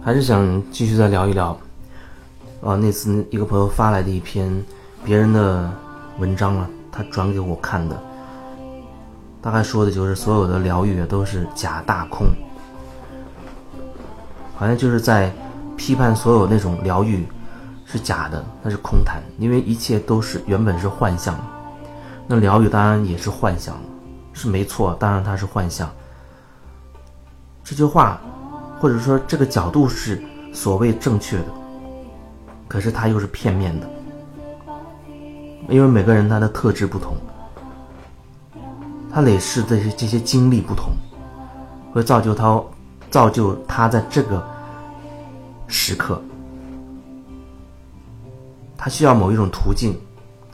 还是想继续再聊一聊，啊，那次一个朋友发来的一篇别人的文章啊，他转给我看的，大概说的就是所有的疗愈都是假大空，好像就是在批判所有那种疗愈是假的，那是空谈，因为一切都是原本是幻象，那疗愈当然也是幻象，是没错，当然它是幻象。这句话，或者说这个角度是所谓正确的，可是它又是片面的，因为每个人他的特质不同，他累世这些这些经历不同，会造就他造就他在这个时刻，他需要某一种途径，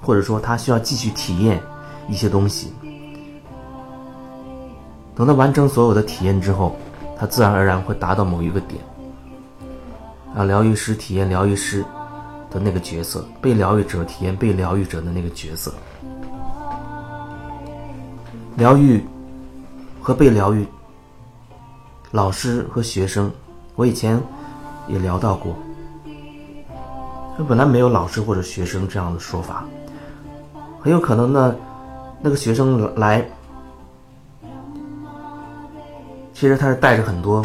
或者说他需要继续体验一些东西，等他完成所有的体验之后。他自然而然会达到某一个点，啊，疗愈师体验疗愈师的那个角色，被疗愈者体验被疗愈者的那个角色，疗愈和被疗愈，老师和学生，我以前也聊到过，他本来没有老师或者学生这样的说法，很有可能呢，那个学生来。其实他是带着很多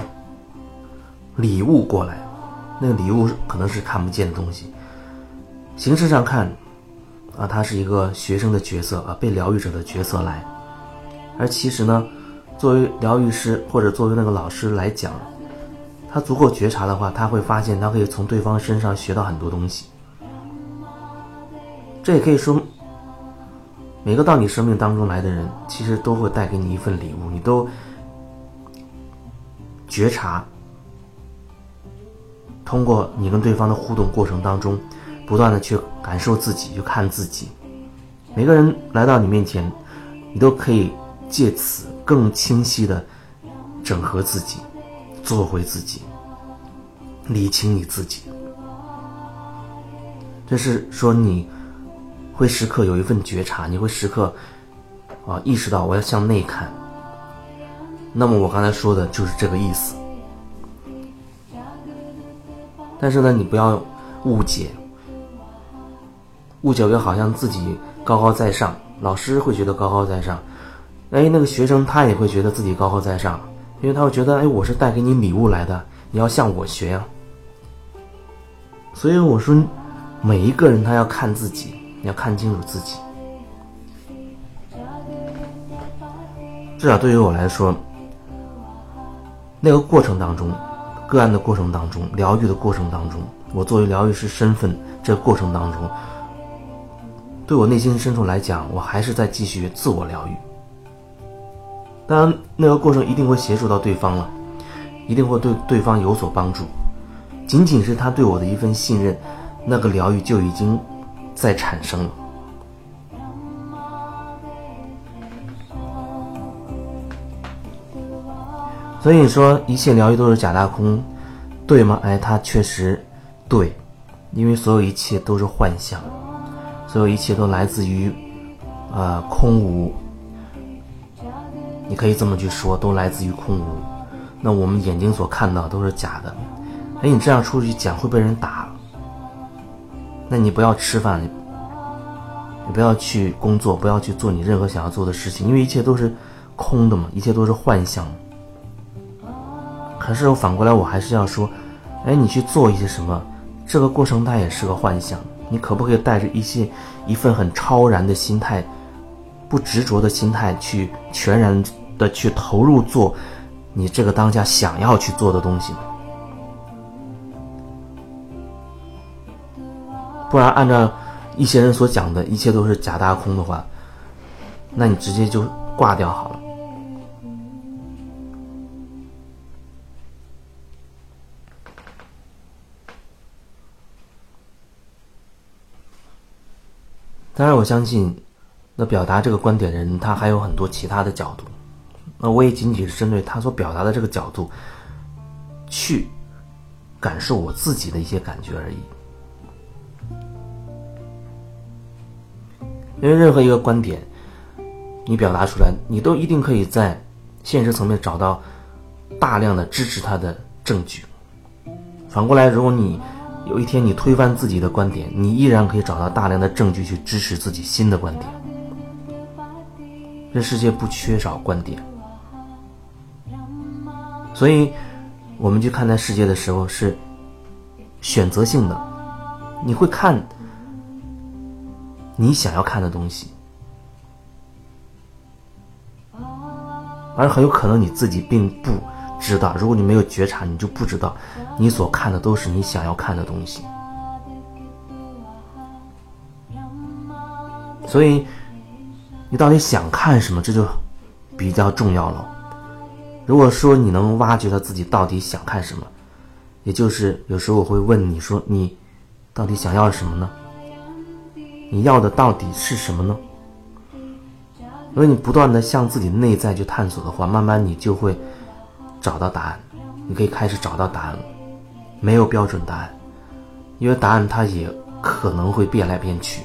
礼物过来，那个礼物可能是看不见的东西。形式上看，啊，他是一个学生的角色啊，被疗愈者的角色来。而其实呢，作为疗愈师或者作为那个老师来讲，他足够觉察的话，他会发现他可以从对方身上学到很多东西。这也可以说，每个到你生命当中来的人，其实都会带给你一份礼物，你都。觉察，通过你跟对方的互动过程当中，不断的去感受自己，去看自己。每个人来到你面前，你都可以借此更清晰的整合自己，做回自己，理清你自己。这是说你会时刻有一份觉察，你会时刻啊意识到我要向内看。那么我刚才说的就是这个意思，但是呢，你不要误解，误解为好像自己高高在上，老师会觉得高高在上，哎，那个学生他也会觉得自己高高在上，因为他会觉得，哎，我是带给你礼物来的，你要向我学呀。所以我说，每一个人他要看自己，你要看清楚自己，至少对于我来说。那个过程当中，个案的过程当中，疗愈的过程当中，我作为疗愈师身份，这个过程当中，对我内心深处来讲，我还是在继续自我疗愈。当然，那个过程一定会协助到对方了，一定会对对方有所帮助。仅仅是他对我的一份信任，那个疗愈就已经在产生了。所以说，一切疗愈都是假大空，对吗？哎，它确实对，因为所有一切都是幻象，所有一切都来自于啊空无。你可以这么去说，都来自于空无。那我们眼睛所看到都是假的。哎，你这样出去讲会被人打。那你不要吃饭，你不要去工作，不要去做你任何想要做的事情，因为一切都是空的嘛，一切都是幻象。可是反过来，我还是要说，哎，你去做一些什么？这个过程它也是个幻想。你可不可以带着一些一份很超然的心态，不执着的心态，去全然的去投入做你这个当下想要去做的东西？不然，按照一些人所讲的一切都是假大空的话，那你直接就挂掉好了。当然，我相信，那表达这个观点的人，他还有很多其他的角度。那我也仅仅是针对他所表达的这个角度，去感受我自己的一些感觉而已。因为任何一个观点，你表达出来，你都一定可以在现实层面找到大量的支持他的证据。反过来，如果你有一天你推翻自己的观点，你依然可以找到大量的证据去支持自己新的观点。这世界不缺少观点，所以我们去看待世界的时候是选择性的，你会看你想要看的东西。而很有可能你自己并不知道，如果你没有觉察，你就不知道你所看的都是你想要看的东西。所以，你到底想看什么，这就比较重要了。如果说你能挖掘到自己到底想看什么，也就是有时候我会问你说，你到底想要什么呢？你要的到底是什么呢？如果你不断的向自己内在去探索的话，慢慢你就会找到答案。你可以开始找到答案了，没有标准答案，因为答案它也可能会变来变去。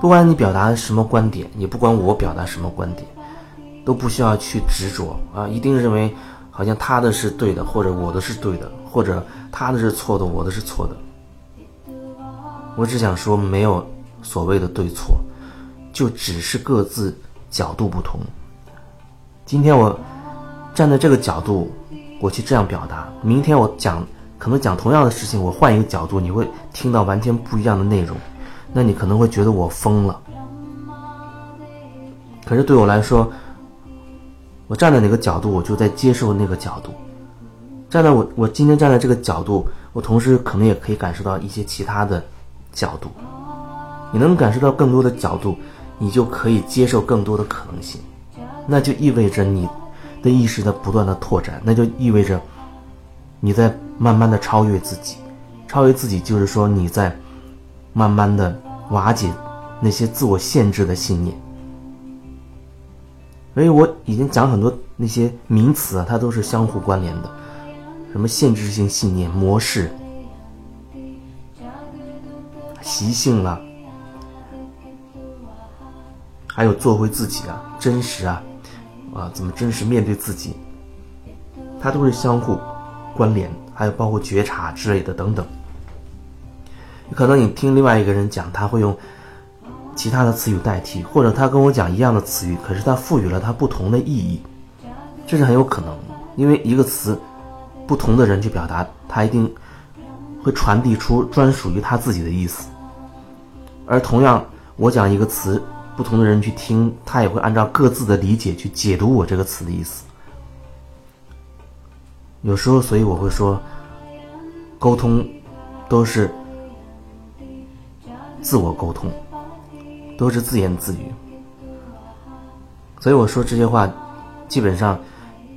不管你表达什么观点，也不管我表达什么观点，都不需要去执着啊，一定认为好像他的是对的，或者我的是对的。或者他的是错的，我的是错的。我只想说，没有所谓的对错，就只是各自角度不同。今天我站在这个角度，我去这样表达；明天我讲，可能讲同样的事情，我换一个角度，你会听到完全不一样的内容。那你可能会觉得我疯了。可是对我来说，我站在哪个角度，我就在接受那个角度。站在我我今天站在这个角度，我同时可能也可以感受到一些其他的角度。你能感受到更多的角度，你就可以接受更多的可能性。那就意味着你的意识在不断的拓展，那就意味着你在慢慢的超越自己。超越自己就是说你在慢慢的瓦解那些自我限制的信念。所以我已经讲很多那些名词啊，它都是相互关联的。什么限制性信念模式、习性了，还有做回自己啊，真实啊，啊，怎么真实面对自己？它都是相互关联，还有包括觉察之类的等等。可能你听另外一个人讲，他会用其他的词语代替，或者他跟我讲一样的词语，可是他赋予了他不同的意义，这是很有可能，因为一个词。不同的人去表达，他一定会传递出专属于他自己的意思。而同样，我讲一个词，不同的人去听，他也会按照各自的理解去解读我这个词的意思。有时候，所以我会说，沟通都是自我沟通，都是自言自语。所以我说这些话，基本上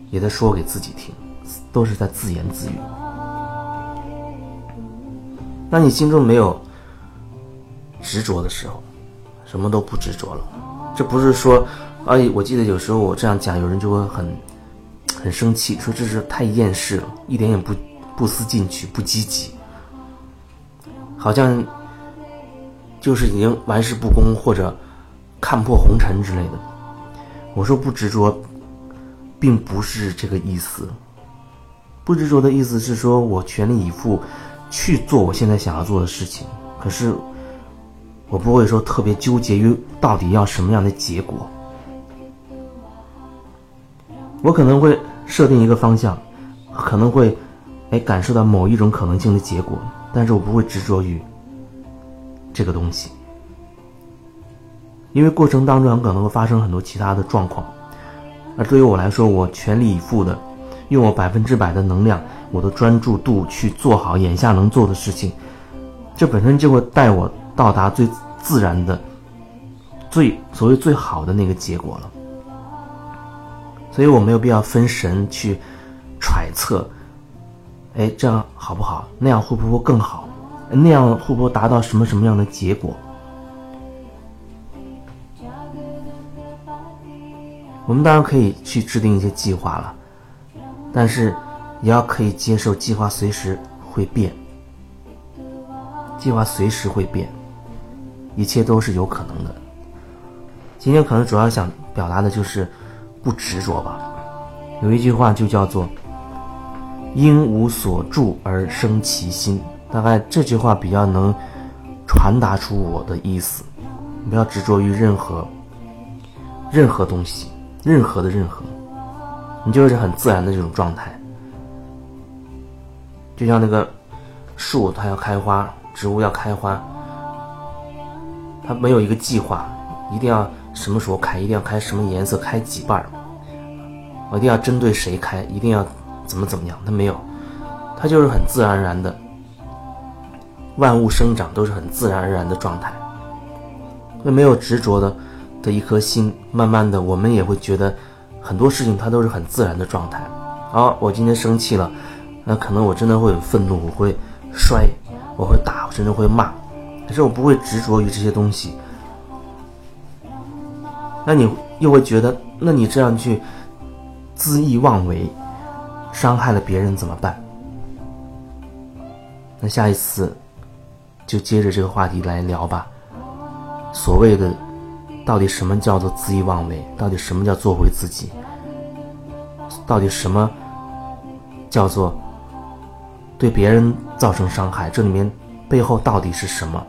也在说给自己听。都是在自言自语。当你心中没有执着的时候，什么都不执着了。这不是说，哎，我记得有时候我这样讲，有人就会很很生气，说这是太厌世了，一点也不不思进取，不积极，好像就是已经玩世不恭或者看破红尘之类的。我说不执着，并不是这个意思。不执着的意思是说，我全力以赴去做我现在想要做的事情，可是我不会说特别纠结于到底要什么样的结果。我可能会设定一个方向，可能会哎感受到某一种可能性的结果，但是我不会执着于这个东西，因为过程当中可能会发生很多其他的状况，而对于我来说，我全力以赴的。用我百分之百的能量，我的专注度去做好眼下能做的事情，这本身就会带我到达最自然的、最所谓最好的那个结果了。所以我没有必要分神去揣测，哎，这样好不好？那样会不会更好？那样会不会达到什么什么样的结果？我们当然可以去制定一些计划了。但是，也要可以接受计划随时会变，计划随时会变。一切都是有可能的。今天可能主要想表达的就是不执着吧。有一句话就叫做“因无所住而生其心”，大概这句话比较能传达出我的意思。不要执着于任何任何东西，任何的任何，你就是很自然的这种状态。就像那个树，它要开花，植物要开花，他没有一个计划，一定要什么时候开，一定要开什么颜色，开几瓣儿，我一定要针对谁开，一定要怎么怎么样，他没有，他就是很自然而然的，万物生长都是很自然而然的状态。那没有执着的的一颗心，慢慢的，我们也会觉得很多事情它都是很自然的状态。好，我今天生气了，那可能我真的会有愤怒，我会摔，我会打，我甚至会骂，可是我不会执着于这些东西。那你又会觉得，那你这样去恣意妄为，伤害了别人怎么办？那下一次就接着这个话题来聊吧。所谓的，到底什么叫做恣意妄为？到底什么叫做回自己？到底什么叫做对别人造成伤害？这里面背后到底是什么？